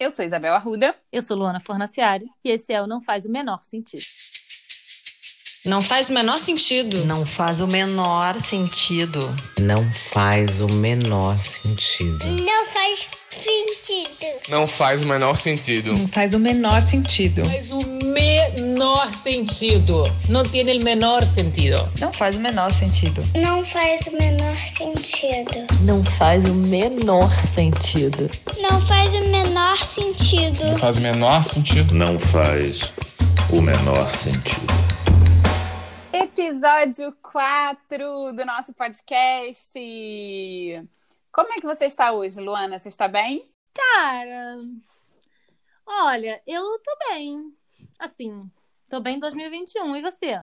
Eu sou Isabel Arruda. Eu sou Luana Fornaciari e esse é o Não Faz o Menor Sentido. Não faz o menor sentido. Não faz o menor sentido. Não faz o menor sentido. Não faz sentido. Não faz o menor sentido. Não faz o menor sentido. Faz o menor sentido. Não tem o menor sentido. Não faz o menor sentido. Não faz o menor sentido. Não faz o menor sentido. Não faz o menor sentido. Não faz o menor sentido. Não faz o menor sentido. Episódio 4 do nosso podcast. Como é que você está hoje, Luana? Você está bem? Cara, olha, eu tô bem. Assim, tô bem em 2021. E você?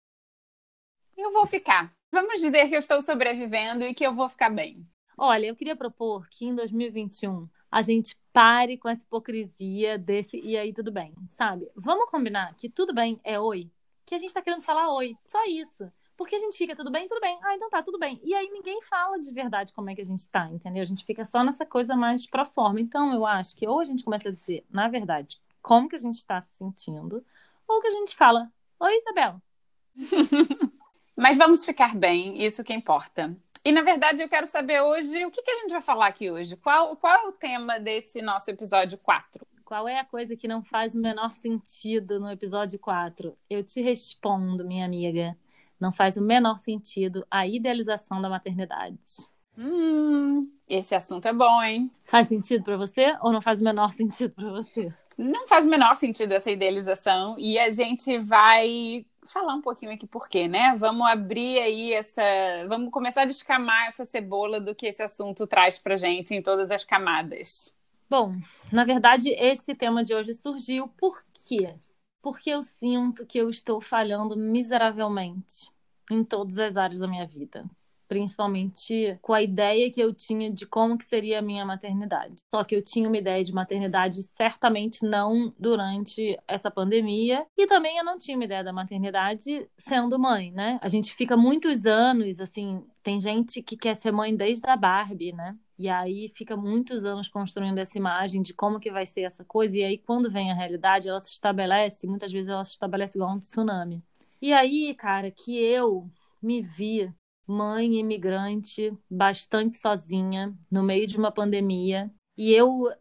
Eu vou ficar. Vamos dizer que eu estou sobrevivendo e que eu vou ficar bem. Olha, eu queria propor que em 2021 a gente pare com essa hipocrisia desse e aí tudo bem, sabe? Vamos combinar que tudo bem é oi, que a gente tá querendo falar oi, só isso. Porque a gente fica tudo bem, tudo bem. Ah, então tá, tudo bem. E aí ninguém fala de verdade como é que a gente tá, entendeu? A gente fica só nessa coisa mais pro forma. Então eu acho que ou a gente começa a dizer, na verdade, como que a gente tá se sentindo, ou que a gente fala, oi, Isabel. Mas vamos ficar bem, isso que importa. E na verdade eu quero saber hoje o que, que a gente vai falar aqui hoje. Qual, qual é o tema desse nosso episódio 4? Qual é a coisa que não faz o menor sentido no episódio 4? Eu te respondo, minha amiga. Não faz o menor sentido a idealização da maternidade. Hum, esse assunto é bom, hein? Faz sentido para você ou não faz o menor sentido para você? Não faz o menor sentido essa idealização e a gente vai falar um pouquinho aqui por quê, né? Vamos abrir aí essa, vamos começar a descamar essa cebola do que esse assunto traz pra gente em todas as camadas. Bom, na verdade, esse tema de hoje surgiu por quê? Porque eu sinto que eu estou falhando miseravelmente em todas as áreas da minha vida. Principalmente com a ideia que eu tinha de como que seria a minha maternidade. Só que eu tinha uma ideia de maternidade certamente não durante essa pandemia. E também eu não tinha uma ideia da maternidade sendo mãe, né? A gente fica muitos anos, assim, tem gente que quer ser mãe desde a Barbie, né? E aí fica muitos anos construindo essa imagem de como que vai ser essa coisa. E aí, quando vem a realidade, ela se estabelece, muitas vezes ela se estabelece igual um tsunami. E aí, cara, que eu me vi mãe imigrante, bastante sozinha, no meio de uma pandemia. E eu,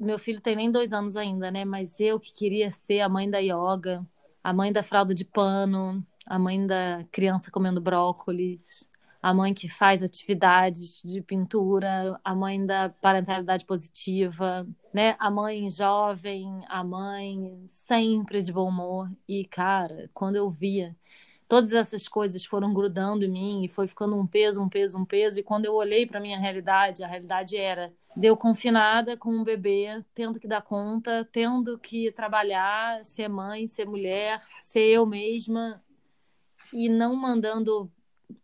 meu filho tem nem dois anos ainda, né? Mas eu que queria ser a mãe da yoga, a mãe da fralda de pano, a mãe da criança comendo brócolis, a mãe que faz atividades de pintura, a mãe da parentalidade positiva, né? A mãe jovem, a mãe sempre de bom humor. E, cara, quando eu via, todas essas coisas foram grudando em mim e foi ficando um peso, um peso, um peso. E quando eu olhei para minha realidade, a realidade era deu confinada com um bebê, tendo que dar conta, tendo que trabalhar, ser mãe, ser mulher, ser eu mesma e não mandando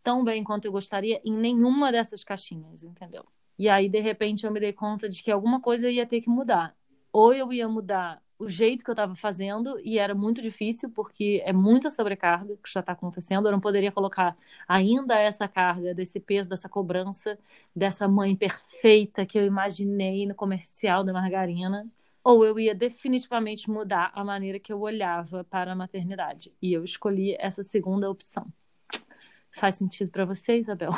tão bem quanto eu gostaria em nenhuma dessas caixinhas, entendeu? E aí, de repente, eu me dei conta de que alguma coisa ia ter que mudar. Ou eu ia mudar o jeito que eu estava fazendo, e era muito difícil, porque é muita sobrecarga que já está acontecendo. Eu não poderia colocar ainda essa carga, desse peso, dessa cobrança, dessa mãe perfeita que eu imaginei no comercial da margarina. Ou eu ia definitivamente mudar a maneira que eu olhava para a maternidade. E eu escolhi essa segunda opção. Faz sentido para você, Isabel?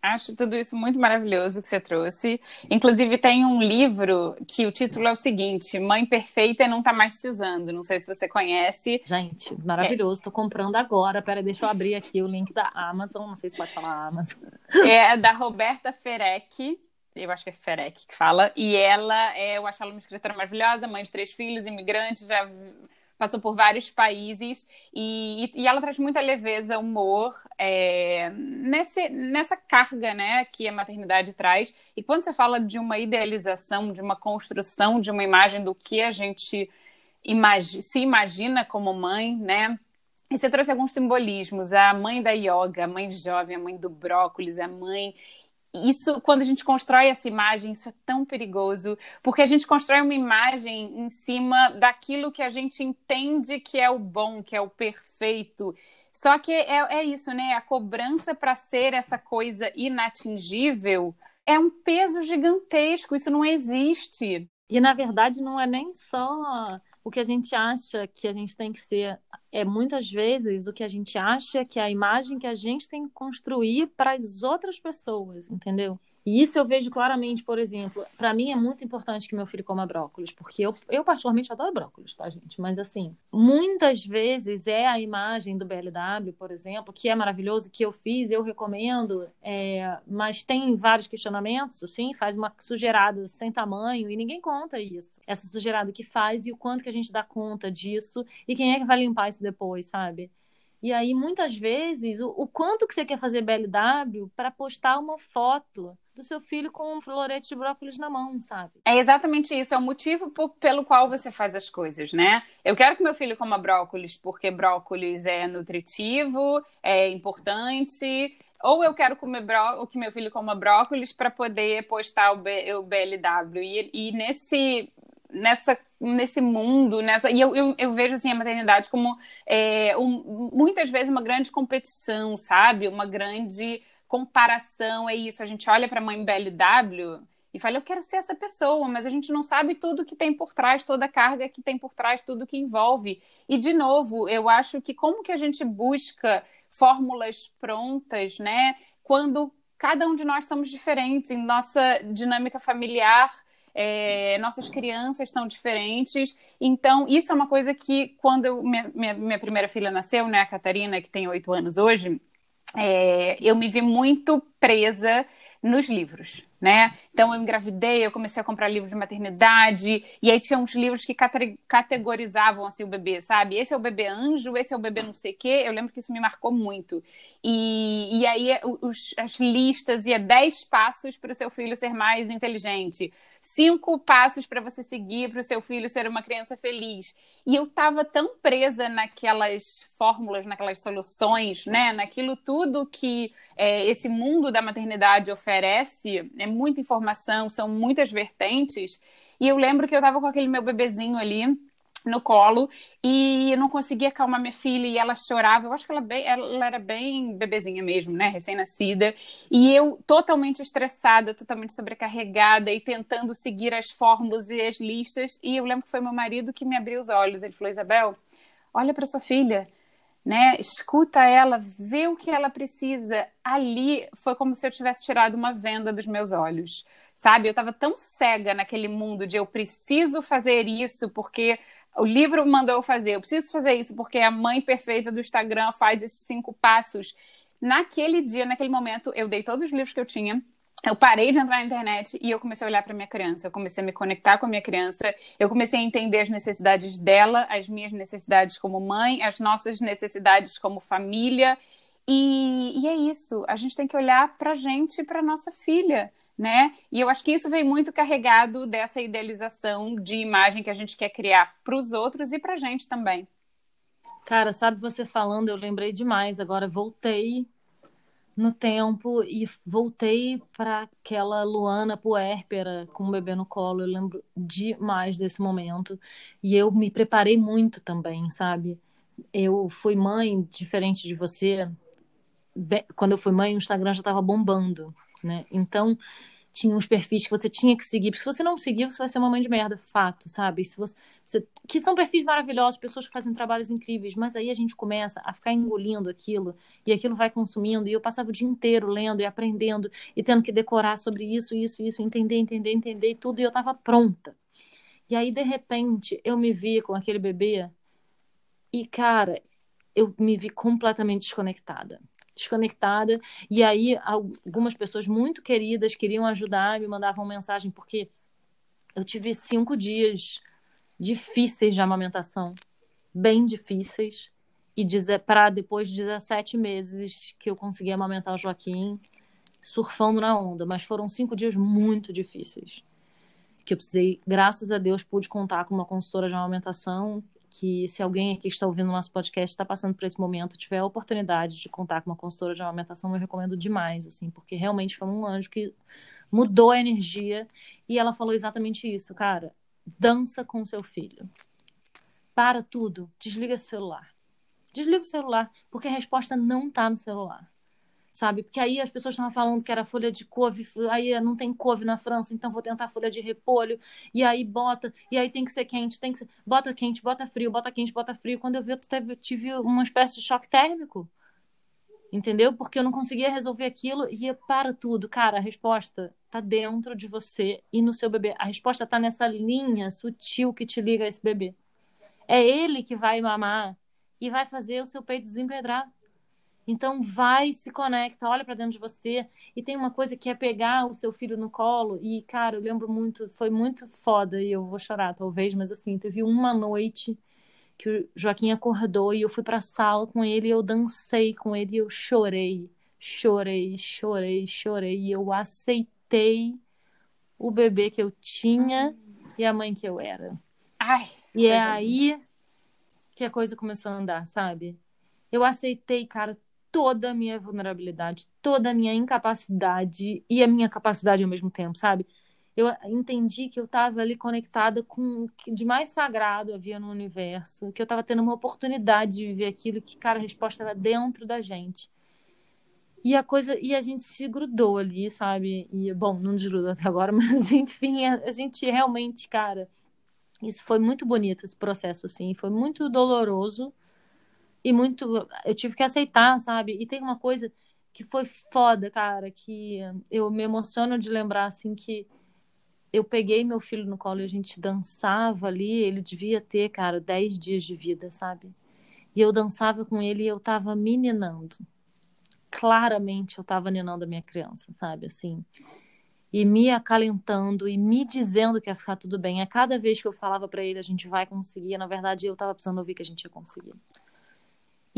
Acho tudo isso muito maravilhoso que você trouxe. Inclusive, tem um livro que o título é o seguinte: Mãe Perfeita não tá mais se usando. Não sei se você conhece. Gente, maravilhoso. É. Tô comprando agora. Pera, deixa eu abrir aqui o link da Amazon. Não sei se pode falar Amazon. É da Roberta Ferec. Eu acho que é Ferec que fala. E ela é, eu acho ela uma escritora maravilhosa, mãe de três filhos, imigrante, já passou por vários países e, e ela traz muita leveza, humor é, nesse, nessa carga né, que a maternidade traz. E quando você fala de uma idealização, de uma construção de uma imagem do que a gente imagi se imagina como mãe, né? E você trouxe alguns simbolismos, a mãe da yoga, a mãe jovem, a mãe do brócolis, a mãe isso, quando a gente constrói essa imagem, isso é tão perigoso, porque a gente constrói uma imagem em cima daquilo que a gente entende que é o bom, que é o perfeito. Só que é, é isso, né? A cobrança para ser essa coisa inatingível é um peso gigantesco, isso não existe. E na verdade não é nem só o que a gente acha que a gente tem que ser, é muitas vezes o que a gente acha que é a imagem que a gente tem que construir para as outras pessoas, entendeu? E isso eu vejo claramente, por exemplo, para mim é muito importante que meu filho coma brócolis, porque eu, eu particularmente adoro brócolis, tá, gente? Mas assim, muitas vezes é a imagem do BLW, por exemplo, que é maravilhoso, que eu fiz, eu recomendo, é, mas tem vários questionamentos, assim, faz uma sujeirada sem tamanho e ninguém conta isso. Essa sujeirada que faz e o quanto que a gente dá conta disso e quem é que vai limpar isso depois, sabe? E aí, muitas vezes, o, o quanto que você quer fazer BLW para postar uma foto do seu filho com um florete de brócolis na mão, sabe? É exatamente isso, é o motivo por, pelo qual você faz as coisas, né? Eu quero que meu filho coma brócolis porque brócolis é nutritivo, é importante, ou eu quero comer bró que meu filho coma brócolis para poder postar o, B, o BLW. E, e, nesse nessa nesse mundo nessa e eu, eu, eu vejo assim a maternidade como é, um, muitas vezes uma grande competição sabe uma grande comparação é isso. A gente olha para a mãe BLW e fala, eu quero ser essa pessoa, mas a gente não sabe tudo que tem por trás, toda a carga que tem por trás, tudo que envolve. E, de novo, eu acho que como que a gente busca fórmulas prontas, né? Quando cada um de nós somos diferentes, em nossa dinâmica familiar, é, nossas crianças são diferentes. Então, isso é uma coisa que, quando eu, minha, minha, minha primeira filha nasceu, né, a Catarina, que tem oito anos hoje, é, eu me vi muito presa nos livros, né? Então eu engravidei, eu comecei a comprar livros de maternidade e aí tinha uns livros que categorizavam assim o bebê, sabe? Esse é o bebê anjo, esse é o bebê não sei o quê. Eu lembro que isso me marcou muito. E, e aí os, as listas ia 10 passos para o seu filho ser mais inteligente, cinco passos para você seguir para o seu filho ser uma criança feliz. E eu estava tão presa naquelas fórmulas, naquelas soluções, né? Naquilo tudo que é, esse mundo da maternidade oferece. É muita informação, são muitas vertentes. E eu lembro que eu estava com aquele meu bebezinho ali no colo e eu não conseguia acalmar minha filha e ela chorava. Eu acho que ela, bem, ela era bem bebezinha mesmo, né? Recém-nascida. E eu totalmente estressada, totalmente sobrecarregada e tentando seguir as fórmulas e as listas. E eu lembro que foi meu marido que me abriu os olhos. Ele falou: Isabel, olha para sua filha. Né? Escuta ela, vê o que ela precisa. Ali foi como se eu tivesse tirado uma venda dos meus olhos, sabe? Eu estava tão cega naquele mundo de eu preciso fazer isso porque o livro mandou eu fazer, eu preciso fazer isso porque a mãe perfeita do Instagram faz esses cinco passos. Naquele dia, naquele momento, eu dei todos os livros que eu tinha, eu parei de entrar na internet e eu comecei a olhar para minha criança, eu comecei a me conectar com a minha criança, eu comecei a entender as necessidades dela, as minhas necessidades como mãe, as nossas necessidades como família. E, e é isso, a gente tem que olhar para a gente e para nossa filha né? E eu acho que isso vem muito carregado dessa idealização de imagem que a gente quer criar para os outros e para a gente também. Cara, sabe você falando, eu lembrei demais. Agora voltei no tempo e voltei para aquela Luana puérpera com o bebê no colo. Eu lembro demais desse momento. E eu me preparei muito também, sabe? Eu fui mãe, diferente de você. Quando eu fui mãe, o Instagram já estava bombando né? Então, tinha uns perfis que você tinha que seguir, porque se você não seguir, você vai ser uma mãe de merda, fato, sabe? Se você, você, que são perfis maravilhosos, pessoas que fazem trabalhos incríveis, mas aí a gente começa a ficar engolindo aquilo, e aquilo vai consumindo, e eu passava o dia inteiro lendo e aprendendo, e tendo que decorar sobre isso, isso, isso, entender, entender, entender, tudo, e eu tava pronta. E aí, de repente, eu me vi com aquele bebê, e, cara, eu me vi completamente desconectada desconectada. E aí, algumas pessoas muito queridas queriam ajudar, me mandavam mensagem, porque eu tive cinco dias difíceis de amamentação, bem difíceis. E para depois de 17 meses que eu consegui amamentar o Joaquim, surfando na onda. Mas foram cinco dias muito difíceis. que eu precisei, graças a Deus, pude contar com uma consultora de amamentação que se alguém aqui que está ouvindo o nosso podcast está passando por esse momento, tiver a oportunidade de contar com uma consultora de amamentação, eu recomendo demais, assim, porque realmente foi um anjo que mudou a energia e ela falou exatamente isso, cara, dança com seu filho. Para tudo, desliga o celular. Desliga o celular, porque a resposta não está no celular sabe? Porque aí as pessoas estavam falando que era folha de couve, aí não tem couve na França, então vou tentar folha de repolho, e aí bota, e aí tem que ser quente, tem que ser, bota quente, bota frio, bota quente, bota frio. Quando eu vi, eu tive uma espécie de choque térmico, entendeu? Porque eu não conseguia resolver aquilo e para tudo. Cara, a resposta tá dentro de você e no seu bebê. A resposta tá nessa linha sutil que te liga a esse bebê. É ele que vai mamar e vai fazer o seu peito desempedrar. Então vai, se conecta, olha para dentro de você. E tem uma coisa que é pegar o seu filho no colo. E, cara, eu lembro muito, foi muito foda, e eu vou chorar talvez, mas assim, teve uma noite que o Joaquim acordou e eu fui pra sala com ele, e eu dancei com ele, e eu chorei, chorei, chorei, chorei. E eu aceitei o bebê que eu tinha e a mãe que eu era. Ai, e é aí que a coisa começou a andar, sabe? Eu aceitei, cara, toda a minha vulnerabilidade, toda a minha incapacidade e a minha capacidade ao mesmo tempo, sabe? Eu entendi que eu estava ali conectada com o que de mais sagrado havia no universo, que eu estava tendo uma oportunidade de viver aquilo, que, cara, a resposta era dentro da gente. E a coisa, e a gente se grudou ali, sabe? E, bom, não desgrudou até agora, mas enfim, a, a gente realmente, cara, isso foi muito bonito, esse processo, assim, foi muito doloroso, e muito. Eu tive que aceitar, sabe? E tem uma coisa que foi foda, cara, que eu me emociono de lembrar, assim, que eu peguei meu filho no colo e a gente dançava ali. Ele devia ter, cara, 10 dias de vida, sabe? E eu dançava com ele e eu tava meninando. Claramente eu tava ninando a minha criança, sabe? Assim. E me acalentando e me dizendo que ia ficar tudo bem. A cada vez que eu falava para ele, a gente vai conseguir, na verdade eu tava precisando ouvir que a gente ia conseguir.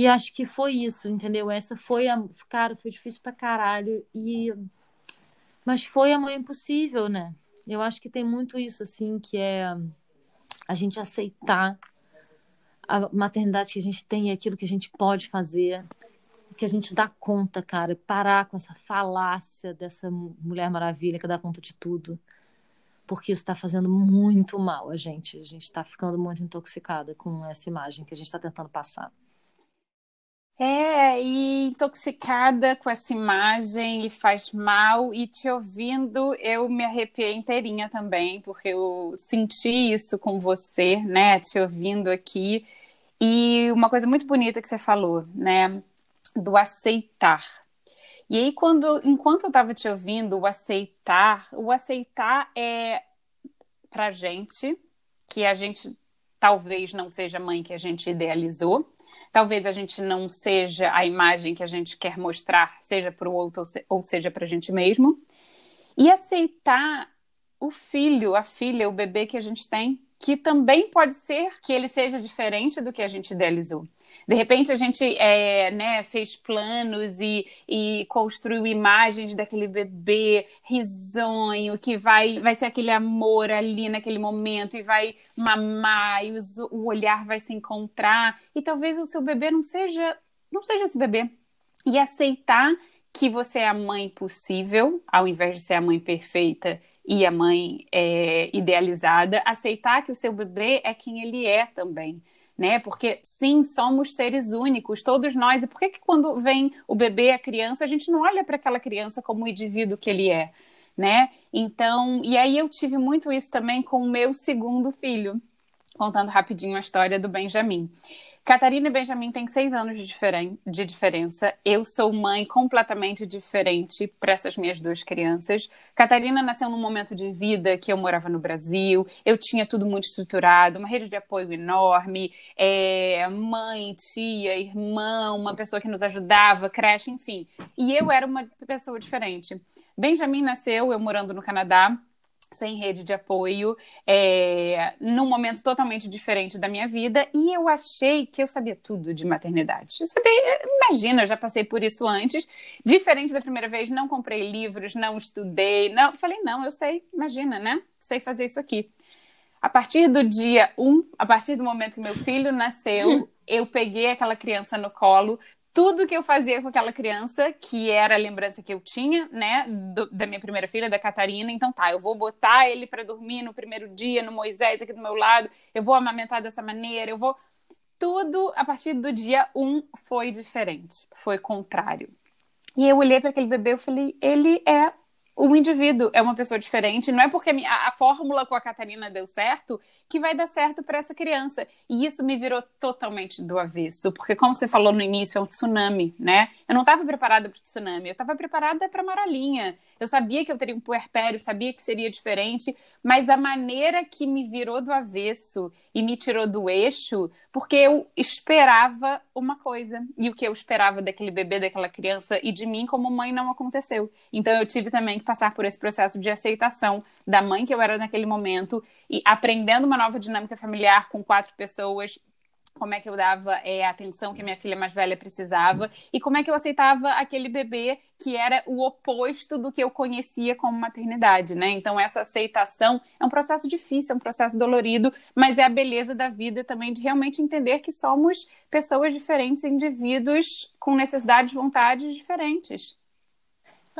E acho que foi isso, entendeu? Essa foi a. Cara, foi difícil pra caralho. E... Mas foi a mãe impossível, né? Eu acho que tem muito isso, assim, que é a gente aceitar a maternidade que a gente tem e aquilo que a gente pode fazer, que a gente dá conta, cara. Parar com essa falácia dessa Mulher Maravilha que dá conta de tudo. Porque isso está fazendo muito mal a gente. A gente está ficando muito intoxicada com essa imagem que a gente está tentando passar. É, e intoxicada com essa imagem e faz mal, e te ouvindo, eu me arrepiei inteirinha também, porque eu senti isso com você, né, te ouvindo aqui. E uma coisa muito bonita que você falou, né, do aceitar. E aí, quando, enquanto eu estava te ouvindo, o aceitar, o aceitar é pra gente, que a gente talvez não seja a mãe que a gente idealizou, Talvez a gente não seja a imagem que a gente quer mostrar, seja para o outro ou seja para a gente mesmo. E aceitar o filho, a filha, o bebê que a gente tem, que também pode ser que ele seja diferente do que a gente idealizou. De repente a gente é, né, fez planos e, e construiu imagens daquele bebê risonho que vai, vai ser aquele amor ali naquele momento e vai mamar e os, o olhar vai se encontrar. E talvez o seu bebê não seja não seja esse bebê. E aceitar que você é a mãe possível ao invés de ser a mãe perfeita e a mãe é, idealizada, aceitar que o seu bebê é quem ele é também né? Porque sim, somos seres únicos, todos nós. E por que, que quando vem o bebê, a criança, a gente não olha para aquela criança como o indivíduo que ele é, né? Então, e aí eu tive muito isso também com o meu segundo filho, contando rapidinho a história do Benjamin. Catarina e Benjamin têm seis anos de, diferen de diferença. Eu sou mãe completamente diferente para essas minhas duas crianças. Catarina nasceu num momento de vida que eu morava no Brasil, eu tinha tudo muito estruturado, uma rede de apoio enorme, é, mãe, tia, irmã, uma pessoa que nos ajudava, creche, enfim. E eu era uma pessoa diferente. Benjamin nasceu, eu morando no Canadá, sem rede de apoio, é, num momento totalmente diferente da minha vida, e eu achei que eu sabia tudo de maternidade. Eu sabia, imagina, eu já passei por isso antes. Diferente da primeira vez, não comprei livros, não estudei, não. Falei, não, eu sei, imagina, né? Sei fazer isso aqui. A partir do dia 1, um, a partir do momento que meu filho nasceu, eu peguei aquela criança no colo, tudo que eu fazia com aquela criança, que era a lembrança que eu tinha, né, do, da minha primeira filha, da Catarina. Então, tá, eu vou botar ele para dormir no primeiro dia, no Moisés aqui do meu lado, eu vou amamentar dessa maneira, eu vou. Tudo a partir do dia um foi diferente, foi contrário. E eu olhei para aquele bebê e falei: ele é o indivíduo é uma pessoa diferente. Não é porque a, a, fórmula com a Catarina deu certo que vai dar certo para essa criança. E isso me virou totalmente do avesso, porque como você falou no início, é um tsunami, né? Eu não estava preparada para o tsunami, eu estava preparada para a maralinha. Eu sabia que eu teria um puerpério, sabia que seria diferente, mas a maneira que me virou do avesso e me tirou do eixo, porque eu esperava uma coisa e o que eu esperava daquele bebê, daquela criança e de mim como mãe não aconteceu. Então eu tive também que passar por esse processo de aceitação da mãe que eu era naquele momento e aprendendo uma nova dinâmica familiar com quatro pessoas, como é que eu dava é, a atenção que a minha filha mais velha precisava e como é que eu aceitava aquele bebê que era o oposto do que eu conhecia como maternidade, né? Então essa aceitação é um processo difícil, é um processo dolorido, mas é a beleza da vida também de realmente entender que somos pessoas diferentes, indivíduos com necessidades, vontades diferentes.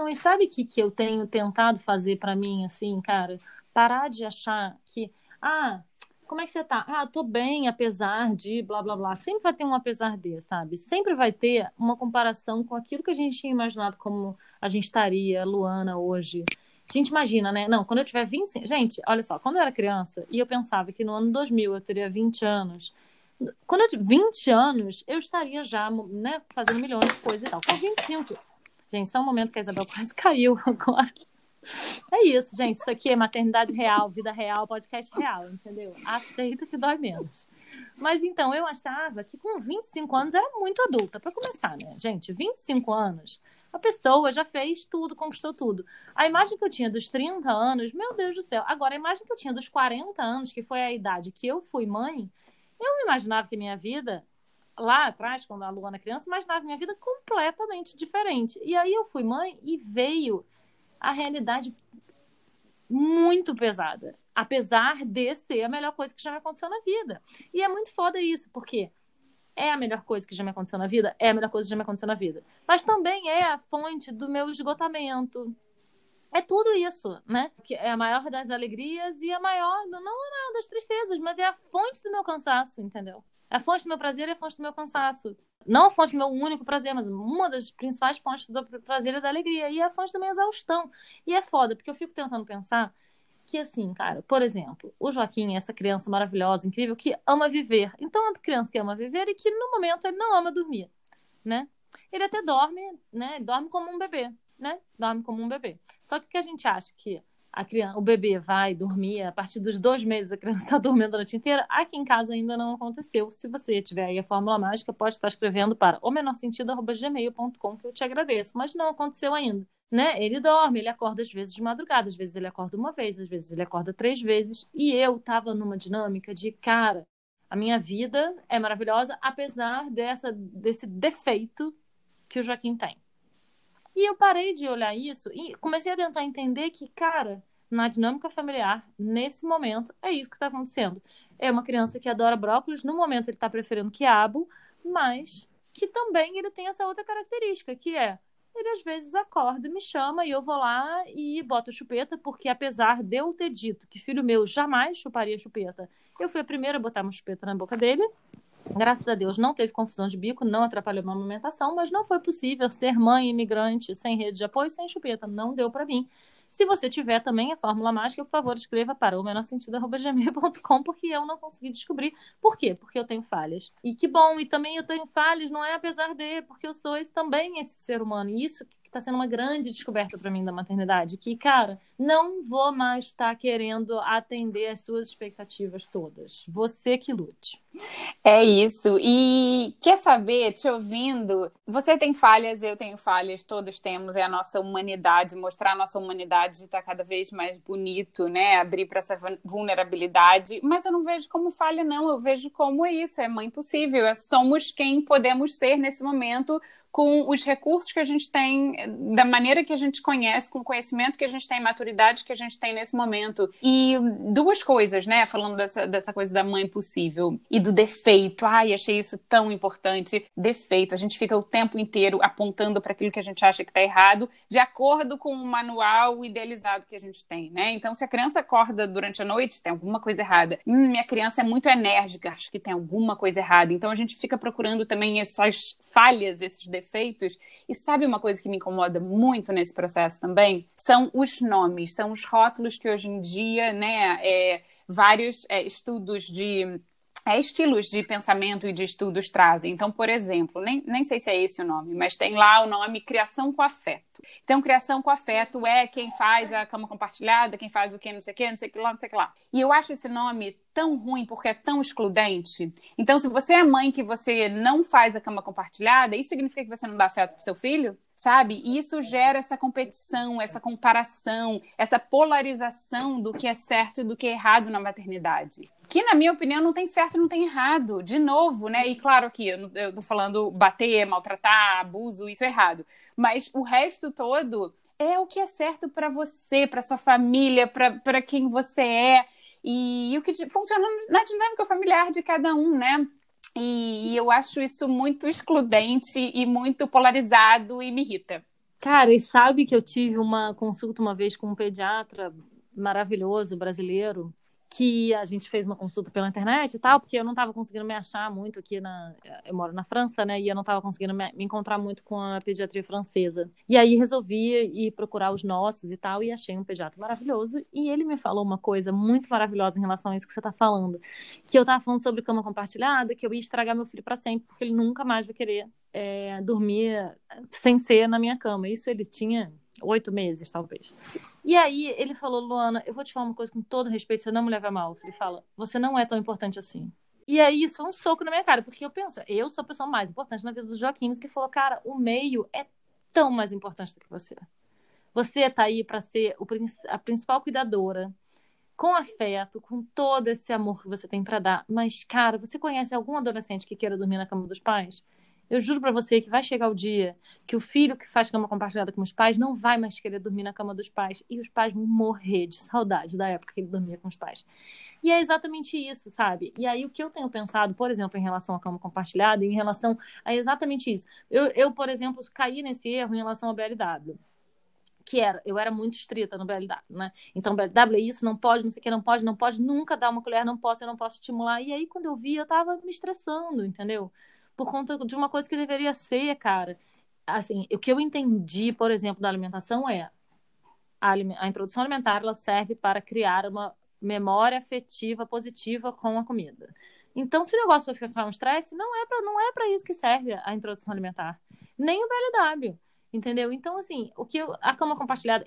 Não, e sabe o que, que eu tenho tentado fazer para mim, assim, cara? Parar de achar que, ah, como é que você tá? Ah, tô bem, apesar de blá blá blá. Sempre vai ter um apesar de, sabe? Sempre vai ter uma comparação com aquilo que a gente tinha imaginado como a gente estaria, Luana, hoje. A gente imagina, né? Não, quando eu tiver 25. Gente, olha só, quando eu era criança e eu pensava que no ano 2000 eu teria 20 anos. Quando eu tinha 20 anos, eu estaria já, né, fazendo milhões de coisas e tal. Com 25, Gente, só um momento que a Isabel quase caiu agora. É isso, gente. Isso aqui é maternidade real, vida real, podcast real, entendeu? Aceita que dói menos. Mas então, eu achava que com 25 anos era muito adulta, para começar, né? Gente, 25 anos, a pessoa já fez tudo, conquistou tudo. A imagem que eu tinha dos 30 anos, meu Deus do céu. Agora, a imagem que eu tinha dos 40 anos, que foi a idade que eu fui mãe, eu não imaginava que minha vida lá atrás, quando a Luana criança, imaginava minha vida completamente diferente. E aí eu fui mãe e veio a realidade muito pesada. Apesar de ser a melhor coisa que já me aconteceu na vida. E é muito foda isso, porque é a melhor coisa que já me aconteceu na vida? É a melhor coisa que já me aconteceu na vida. Mas também é a fonte do meu esgotamento. É tudo isso, né? Que é a maior das alegrias e a maior, não é nada das tristezas, mas é a fonte do meu cansaço, entendeu? A fonte do meu prazer é a fonte do meu cansaço. Não a fonte do meu único prazer, mas uma das principais fontes do prazer e da alegria. E é a fonte da minha exaustão. E é foda, porque eu fico tentando pensar que, assim, cara, por exemplo, o Joaquim é essa criança maravilhosa, incrível, que ama viver. Então, é uma criança que ama viver e que, no momento, ele não ama dormir, né? Ele até dorme, né? Dorme como um bebê, né? Dorme como um bebê. Só que o que a gente acha que a criança, o bebê vai dormir, a partir dos dois meses a criança está dormindo a noite inteira, aqui em casa ainda não aconteceu. Se você tiver aí a fórmula mágica, pode estar escrevendo para o menor sentido@gmail.com que eu te agradeço, mas não aconteceu ainda. Né? Ele dorme, ele acorda às vezes de madrugada, às vezes ele acorda uma vez, às vezes ele acorda três vezes, e eu tava numa dinâmica de, cara, a minha vida é maravilhosa, apesar dessa, desse defeito que o Joaquim tem. E eu parei de olhar isso e comecei a tentar entender que, cara, na dinâmica familiar, nesse momento, é isso que está acontecendo. É uma criança que adora brócolis, no momento ele está preferindo quiabo, mas que também ele tem essa outra característica, que é ele às vezes acorda, me chama e eu vou lá e boto chupeta, porque apesar de eu ter dito que filho meu jamais chuparia chupeta, eu fui a primeira a botar uma chupeta na boca dele. Graças a Deus não teve confusão de bico, não atrapalhou a amamentação, mas não foi possível ser mãe imigrante sem rede de apoio, sem chupeta. Não deu para mim. Se você tiver também a fórmula mágica, por favor, escreva para o menor sentido.gmail.com, porque eu não consegui descobrir. Por quê? Porque eu tenho falhas. E que bom, e também eu tenho falhas, não é apesar de, porque eu sou esse, também esse ser humano. E isso está sendo uma grande descoberta para mim da maternidade, que, cara, não vou mais estar tá querendo atender as suas expectativas todas. Você que lute. É isso. E quer saber, te ouvindo, você tem falhas, eu tenho falhas, todos temos, é a nossa humanidade, mostrar a nossa humanidade está cada vez mais bonito, né? Abrir para essa vulnerabilidade, mas eu não vejo como falha, não, eu vejo como é isso, é mãe possível, é, somos quem podemos ser nesse momento com os recursos que a gente tem, da maneira que a gente conhece, com o conhecimento que a gente tem, maturidade que a gente tem nesse momento. E duas coisas, né? Falando dessa, dessa coisa da mãe possível e do defeito. Ai, achei isso tão importante. Defeito. A gente fica o tempo inteiro apontando para aquilo que a gente acha que está errado, de acordo com o manual idealizado que a gente tem, né? Então, se a criança acorda durante a noite, tem alguma coisa errada. Hum, minha criança é muito enérgica, acho que tem alguma coisa errada. Então, a gente fica procurando também essas falhas, esses defeitos. E sabe uma coisa que me incomoda muito nesse processo também? São os nomes, são os rótulos que hoje em dia, né, é, vários é, estudos de é, estilos de pensamento e de estudos trazem. Então, por exemplo, nem, nem sei se é esse o nome, mas tem lá o nome Criação com Afeto. Então, Criação com Afeto é quem faz a cama compartilhada, quem faz o que, não sei o que, não sei o que lá, não sei o que lá. E eu acho esse nome tão ruim porque é tão excludente. Então, se você é mãe que você não faz a cama compartilhada, isso significa que você não dá afeto pro seu filho? Sabe? E isso gera essa competição, essa comparação, essa polarização do que é certo e do que é errado na maternidade. Que, na minha opinião, não tem certo e não tem errado. De novo, né? E claro que eu, eu tô falando bater, maltratar, abuso, isso é errado. Mas o resto todo é o que é certo para você, para sua família, para quem você é. E, e o que funciona na dinâmica familiar de cada um, né? E, e eu acho isso muito excludente e muito polarizado e me irrita. Cara, e sabe que eu tive uma consulta uma vez com um pediatra maravilhoso brasileiro que a gente fez uma consulta pela internet e tal, porque eu não estava conseguindo me achar muito aqui na. Eu moro na França, né? E eu não estava conseguindo me, encontrar muito com a pediatria francesa. E aí resolvi ir procurar os nossos e tal, e achei um pediatra maravilhoso. E ele me falou uma coisa muito maravilhosa em relação a isso que você está falando. Que eu estava falando sobre cama compartilhada, que eu ia estragar meu filho para sempre, porque ele nunca mais vai querer é, dormir sem ser na minha cama. Isso ele tinha oito meses, talvez. E aí ele falou, Luana, eu vou te falar uma coisa com todo respeito, você não me leva mal. Ele fala, você não é tão importante assim. E aí isso é um soco na minha cara, porque eu penso, eu sou a pessoa mais importante na vida do Joaquim, que falou, cara, o meio é tão mais importante do que você. Você tá aí para ser o, a principal cuidadora, com afeto, com todo esse amor que você tem para dar. Mas, cara, você conhece algum adolescente que queira dormir na cama dos pais? Eu juro para você que vai chegar o dia que o filho que faz cama compartilhada com os pais não vai mais querer dormir na cama dos pais e os pais vão morrer de saudade da época que ele dormia com os pais. E é exatamente isso, sabe? E aí o que eu tenho pensado, por exemplo, em relação à cama compartilhada, em relação a exatamente isso. Eu, eu por exemplo, caí nesse erro em relação ao BLW que era, eu era muito estrita no BLW, né? Então, BLW é isso, não pode, não sei o que, não pode, não pode, nunca dar uma colher, não posso, eu não posso estimular. E aí, quando eu vi, eu tava me estressando, entendeu? Por conta de uma coisa que deveria ser, cara. Assim, o que eu entendi, por exemplo, da alimentação é a, a introdução alimentar ela serve para criar uma memória afetiva positiva com a comida. Então, se o negócio vai ficar um estresse, não é para não é para isso que serve a introdução alimentar, nem o BLW, entendeu? Então, assim, o que eu, a cama compartilhada,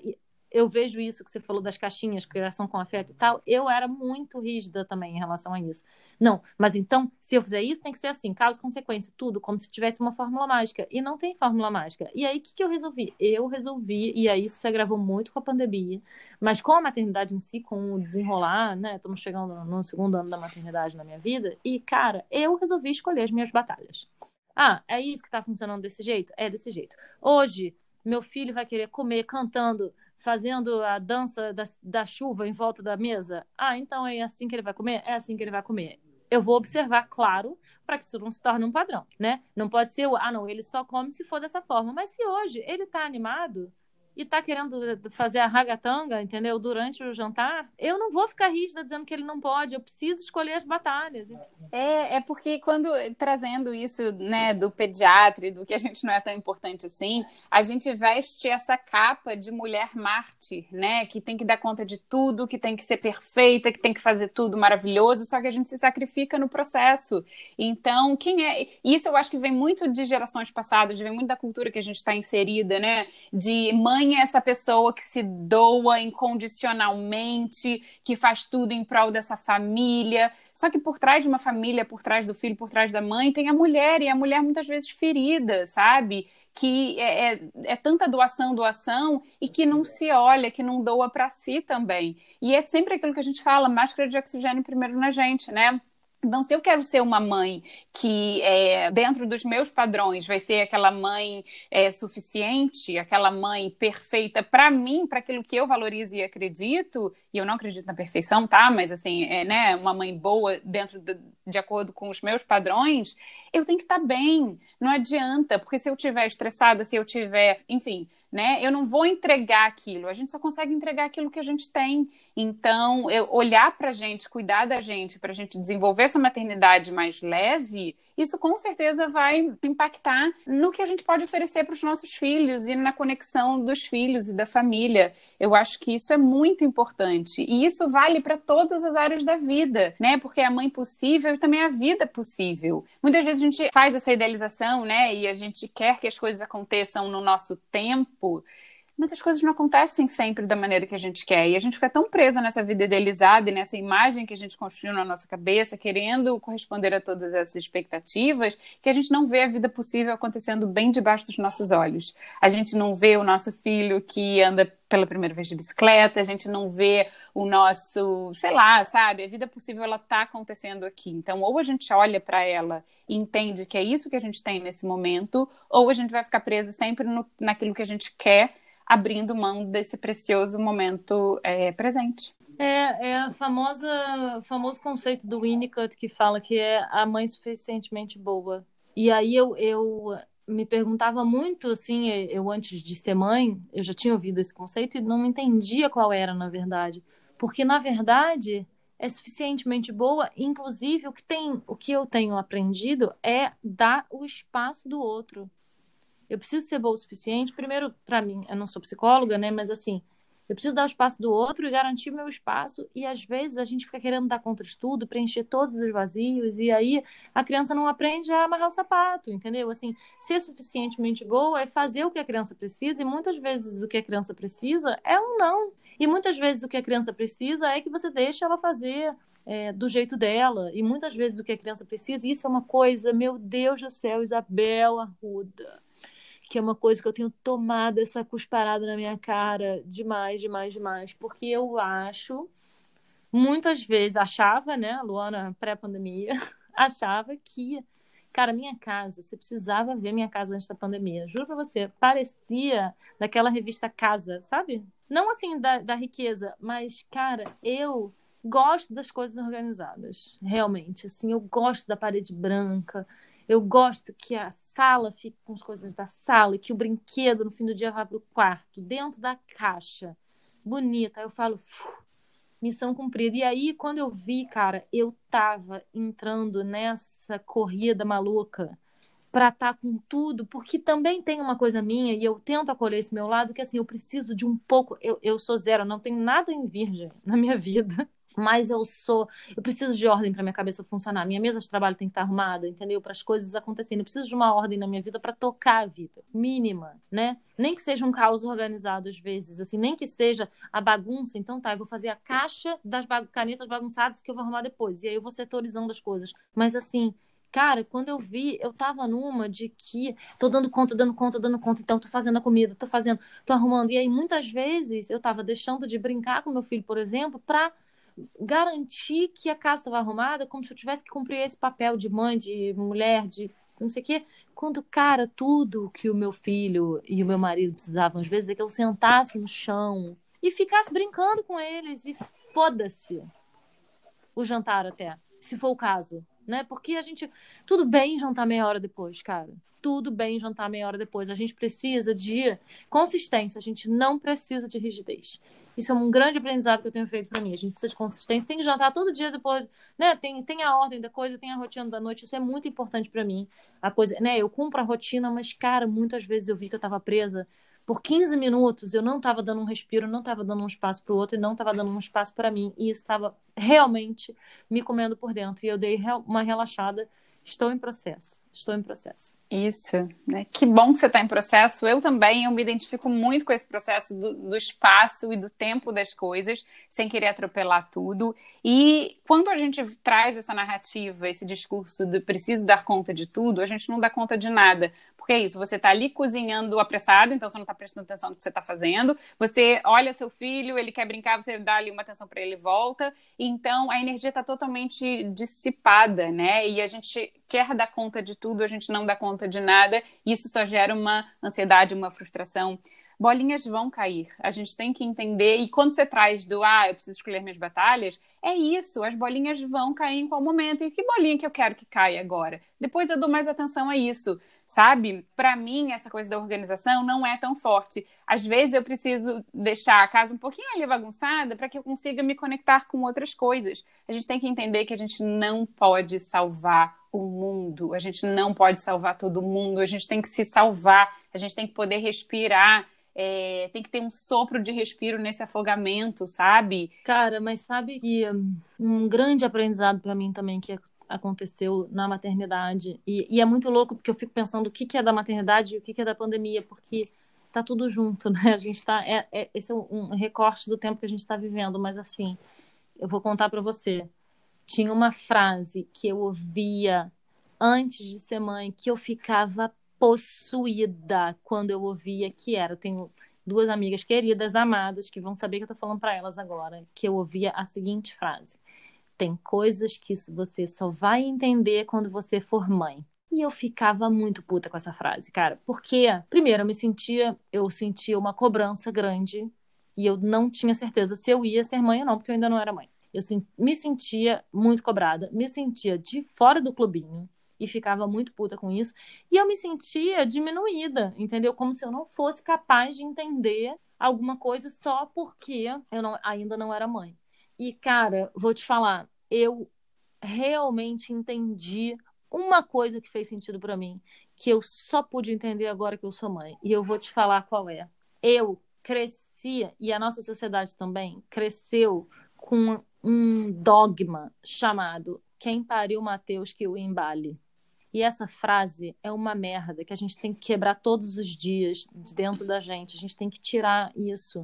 eu vejo isso que você falou das caixinhas, criação com afeto e tal, eu era muito rígida também em relação a isso. Não, mas então, se eu fizer isso, tem que ser assim, causa, consequência, tudo, como se tivesse uma fórmula mágica. E não tem fórmula mágica. E aí, o que, que eu resolvi? Eu resolvi, e aí isso se agravou muito com a pandemia, mas com a maternidade em si, com o desenrolar, né? Estamos chegando no segundo ano da maternidade na minha vida, e, cara, eu resolvi escolher as minhas batalhas. Ah, é isso que tá funcionando desse jeito? É desse jeito. Hoje, meu filho vai querer comer cantando fazendo a dança da, da chuva em volta da mesa? Ah, então é assim que ele vai comer? É assim que ele vai comer. Eu vou observar, claro, para que isso não se torne um padrão, né? Não pode ser ah, não, ele só come se for dessa forma. Mas se hoje ele está animado, e tá querendo fazer a ragatanga, entendeu? Durante o jantar, eu não vou ficar rígida dizendo que ele não pode, eu preciso escolher as batalhas. É, é porque quando trazendo isso, né, do pediatra e do que a gente não é tão importante assim, a gente veste essa capa de mulher mártir, né, que tem que dar conta de tudo, que tem que ser perfeita, que tem que fazer tudo maravilhoso, só que a gente se sacrifica no processo. Então, quem é. Isso eu acho que vem muito de gerações passadas, vem muito da cultura que a gente está inserida, né, de mãe mãe é essa pessoa que se doa incondicionalmente, que faz tudo em prol dessa família. Só que por trás de uma família, por trás do filho, por trás da mãe, tem a mulher, e a mulher muitas vezes ferida, sabe? Que é, é, é tanta doação, doação, e que não se olha, que não doa para si também. E é sempre aquilo que a gente fala: máscara de oxigênio primeiro na gente, né? Então, se eu quero ser uma mãe que, é, dentro dos meus padrões, vai ser aquela mãe é, suficiente, aquela mãe perfeita para mim, para aquilo que eu valorizo e acredito, e eu não acredito na perfeição, tá? Mas, assim, é, né, uma mãe boa dentro do, de acordo com os meus padrões, eu tenho que estar tá bem. Não adianta, porque se eu estiver estressada, se eu tiver, enfim, né? Eu não vou entregar aquilo, a gente só consegue entregar aquilo que a gente tem. Então, eu olhar para a gente, cuidar da gente, para a gente desenvolver essa maternidade mais leve, isso com certeza vai impactar no que a gente pode oferecer para os nossos filhos e na conexão dos filhos e da família. Eu acho que isso é muito importante e isso vale para todas as áreas da vida, né? Porque a mãe possível e também a vida possível. Muitas vezes a gente faz essa idealização, né? E a gente quer que as coisas aconteçam no nosso tempo tempo. Mas as coisas não acontecem sempre da maneira que a gente quer. E a gente fica tão presa nessa vida idealizada e nessa imagem que a gente construiu na nossa cabeça, querendo corresponder a todas essas expectativas, que a gente não vê a vida possível acontecendo bem debaixo dos nossos olhos. A gente não vê o nosso filho que anda pela primeira vez de bicicleta, a gente não vê o nosso, sei lá, sabe? A vida possível ela tá acontecendo aqui. Então, ou a gente olha para ela e entende que é isso que a gente tem nesse momento, ou a gente vai ficar preso sempre no, naquilo que a gente quer abrindo mão desse precioso momento é, presente. É, é a famosa, famoso conceito do Winnicott que fala que é a mãe suficientemente boa. E aí eu, eu me perguntava muito, assim, eu antes de ser mãe, eu já tinha ouvido esse conceito e não entendia qual era, na verdade. Porque, na verdade, é suficientemente boa, inclusive o que tem, o que eu tenho aprendido é dar o espaço do outro. Eu preciso ser boa o suficiente, primeiro, para mim, eu não sou psicóloga, né? Mas assim, eu preciso dar o espaço do outro e garantir meu espaço. E às vezes a gente fica querendo dar conta de tudo, preencher todos os vazios, e aí a criança não aprende a amarrar o sapato, entendeu? Assim, ser suficientemente boa é fazer o que a criança precisa, e muitas vezes o que a criança precisa é um não. E muitas vezes o que a criança precisa é que você deixe ela fazer é, do jeito dela. E muitas vezes o que a criança precisa, e isso é uma coisa, meu Deus do céu, Isabel Arruda que é uma coisa que eu tenho tomado essa cusparada na minha cara demais, demais, demais, porque eu acho, muitas vezes, achava, né, Luana, pré-pandemia, achava que, cara, minha casa, você precisava ver minha casa antes da pandemia, juro pra você, parecia daquela revista Casa, sabe? Não assim da, da riqueza, mas, cara, eu gosto das coisas organizadas, realmente, assim, eu gosto da parede branca, eu gosto que a sala fique com as coisas da sala e que o brinquedo no fim do dia vá para o quarto, dentro da caixa, bonita. Aí eu falo, missão cumprida. E aí, quando eu vi, cara, eu tava entrando nessa corrida maluca para estar tá com tudo, porque também tem uma coisa minha, e eu tento acolher esse meu lado, que assim, eu preciso de um pouco. Eu, eu sou zero, não tenho nada em virgem na minha vida mas eu sou, eu preciso de ordem para minha cabeça funcionar. Minha mesa de trabalho tem que estar arrumada, entendeu? Para as coisas acontecerem. Eu preciso de uma ordem na minha vida para tocar a vida, mínima, né? Nem que seja um caos organizado às vezes, assim, nem que seja a bagunça. Então tá, eu vou fazer a caixa das canetas bagunçadas que eu vou arrumar depois. E aí eu vou setorizando as coisas. Mas assim, Cara, quando eu vi, eu tava numa de que tô dando conta, dando conta, dando conta, então tô fazendo a comida, tô fazendo, tô arrumando. E aí muitas vezes eu tava deixando de brincar com meu filho, por exemplo, para garantir que a casa estava arrumada, como se eu tivesse que cumprir esse papel de mãe, de mulher, de não sei o quê. Quando, cara, tudo que o meu filho e o meu marido precisavam, às vezes, é que eu sentasse no chão e ficasse brincando com eles e foda-se o jantar até, se for o caso. né? Porque a gente. Tudo bem jantar meia hora depois, cara. Tudo bem jantar meia hora depois. A gente precisa de consistência, a gente não precisa de rigidez. Isso é um grande aprendizado que eu tenho feito para mim. A gente precisa de consistência, tem que jantar todo dia depois, né? Tem, tem a ordem da coisa, tem a rotina da noite. Isso é muito importante para mim. A coisa, né? Eu cumpro a rotina, mas cara, muitas vezes eu vi que eu estava presa por 15 minutos. Eu não estava dando um respiro, não estava dando um espaço para o outro e não estava dando um espaço para mim. E isso estava realmente me comendo por dentro. E eu dei uma relaxada. Estou em processo. Estou em processo. Isso, né? Que bom que você está em processo. Eu também, eu me identifico muito com esse processo do, do, espaço e do tempo das coisas, sem querer atropelar tudo. E quando a gente traz essa narrativa, esse discurso de preciso dar conta de tudo, a gente não dá conta de nada. Porque é isso, você está ali cozinhando apressado, então você não está prestando atenção no que você está fazendo. Você olha seu filho, ele quer brincar, você dá ali uma atenção para ele e volta. Então a energia está totalmente dissipada, né? E a gente quer dar conta de tudo, a gente não dá conta de nada, isso só gera uma ansiedade, uma frustração. Bolinhas vão cair, a gente tem que entender, e quando você traz do ah, eu preciso escolher minhas batalhas, é isso, as bolinhas vão cair em qual momento, e que bolinha que eu quero que caia agora? Depois eu dou mais atenção a isso sabe? Para mim, essa coisa da organização não é tão forte. Às vezes eu preciso deixar a casa um pouquinho ali bagunçada para que eu consiga me conectar com outras coisas. A gente tem que entender que a gente não pode salvar o mundo, a gente não pode salvar todo mundo, a gente tem que se salvar, a gente tem que poder respirar. É, tem que ter um sopro de respiro nesse afogamento, sabe? Cara, mas sabe que um grande aprendizado para mim também que aconteceu na maternidade. E, e, é muito louco porque eu fico pensando o que, que é da maternidade e o que, que é da pandemia, porque tá tudo junto, né? A gente tá. É, é, esse é um, recorte do tempo que a gente está vivendo, mas assim, eu vou contar para você. Tinha uma frase que eu ouvia antes de ser mãe que eu ficava possuída quando eu ouvia que era. Eu tenho duas amigas queridas, amadas, que vão saber que eu tô falando para elas agora, que eu ouvia a seguinte frase: tem coisas que você só vai entender quando você for mãe. E eu ficava muito puta com essa frase, cara. Porque, primeiro, eu me sentia, eu sentia uma cobrança grande e eu não tinha certeza se eu ia ser mãe ou não, porque eu ainda não era mãe. Eu me sentia muito cobrada, me sentia de fora do clubinho e ficava muito puta com isso. E eu me sentia diminuída, entendeu? Como se eu não fosse capaz de entender alguma coisa só porque eu não, ainda não era mãe. E, cara, vou te falar, eu realmente entendi uma coisa que fez sentido para mim, que eu só pude entender agora que eu sou mãe. E eu vou te falar qual é. Eu cresci, e a nossa sociedade também cresceu com um dogma chamado quem pariu Mateus que o embale. E essa frase é uma merda que a gente tem que quebrar todos os dias de dentro da gente. A gente tem que tirar isso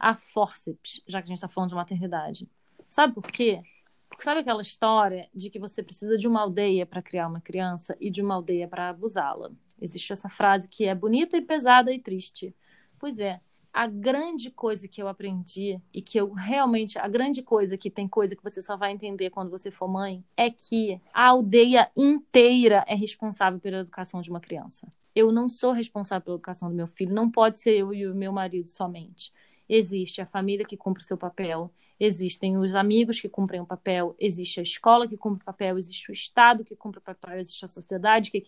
a forceps, já que a gente está falando de maternidade. Sabe por quê? Porque sabe aquela história de que você precisa de uma aldeia para criar uma criança e de uma aldeia para abusá-la? Existe essa frase que é bonita e pesada e triste. Pois é, a grande coisa que eu aprendi e que eu realmente, a grande coisa que tem coisa que você só vai entender quando você for mãe, é que a aldeia inteira é responsável pela educação de uma criança. Eu não sou responsável pela educação do meu filho, não pode ser eu e o meu marido somente existe a família que cumpre o seu papel, existem os amigos que cumprem o papel, existe a escola que cumpre o papel, existe o Estado que cumpre o papel, existe a sociedade que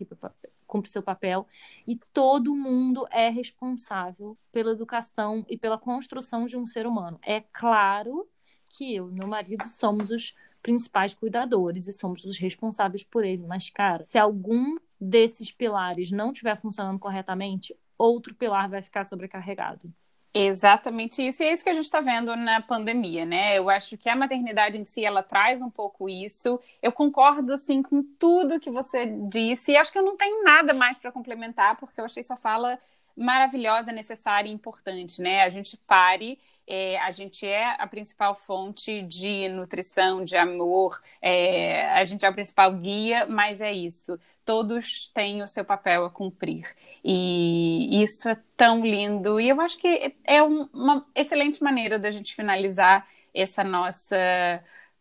cumpre o seu papel, e todo mundo é responsável pela educação e pela construção de um ser humano. É claro que eu e meu marido somos os principais cuidadores e somos os responsáveis por ele, mas, cara, se algum desses pilares não estiver funcionando corretamente, outro pilar vai ficar sobrecarregado. Exatamente isso, e é isso que a gente está vendo na pandemia, né? Eu acho que a maternidade em si ela traz um pouco isso. Eu concordo assim com tudo que você disse, e acho que eu não tenho nada mais para complementar, porque eu achei sua fala maravilhosa, necessária e importante, né? A gente pare é, a gente é a principal fonte de nutrição, de amor, é, a gente é o principal guia, mas é isso. Todos têm o seu papel a cumprir. E isso é tão lindo. E eu acho que é uma excelente maneira da gente finalizar essa nossa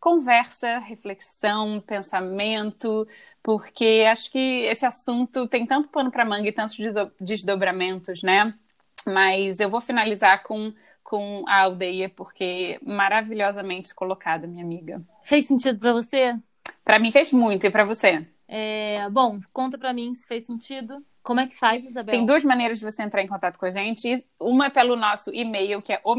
conversa, reflexão, pensamento, porque acho que esse assunto tem tanto pano para manga e tantos desdobramentos, né? Mas eu vou finalizar com com a aldeia, porque maravilhosamente colocada, minha amiga. Fez sentido para você? Para mim fez muito, e para você? É, bom, conta para mim se fez sentido. Como é que faz, Isabel? Tem duas maneiras de você entrar em contato com a gente. Uma é pelo nosso e-mail, que é o.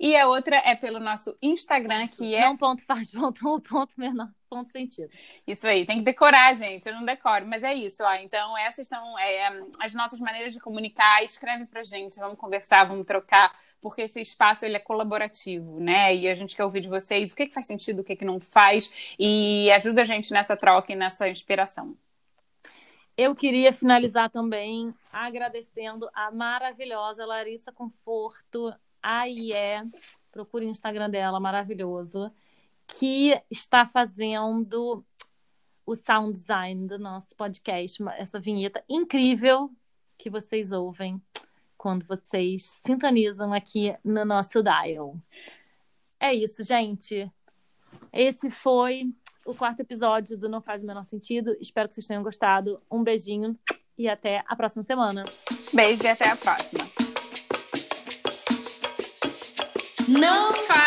E a outra é pelo nosso Instagram, que é. Não ponto faz, ponto, ponto menor, ponto sentido. Isso aí, tem que decorar, gente. Eu não decoro, mas é isso, ó. Então, essas são é, as nossas maneiras de comunicar. Escreve pra gente, vamos conversar, vamos trocar, porque esse espaço ele é colaborativo, né? E a gente quer ouvir de vocês o que, que faz sentido, o que, que não faz, e ajuda a gente nessa troca e nessa inspiração. Eu queria finalizar também agradecendo a maravilhosa Larissa Conforto, a IE, procure o Instagram dela, maravilhoso, que está fazendo o sound design do nosso podcast, essa vinheta incrível que vocês ouvem quando vocês sintonizam aqui no nosso dial. É isso, gente. Esse foi o quarto episódio do Não Faz o Menor Sentido. Espero que vocês tenham gostado. Um beijinho e até a próxima semana. Beijo e até a próxima. Não faz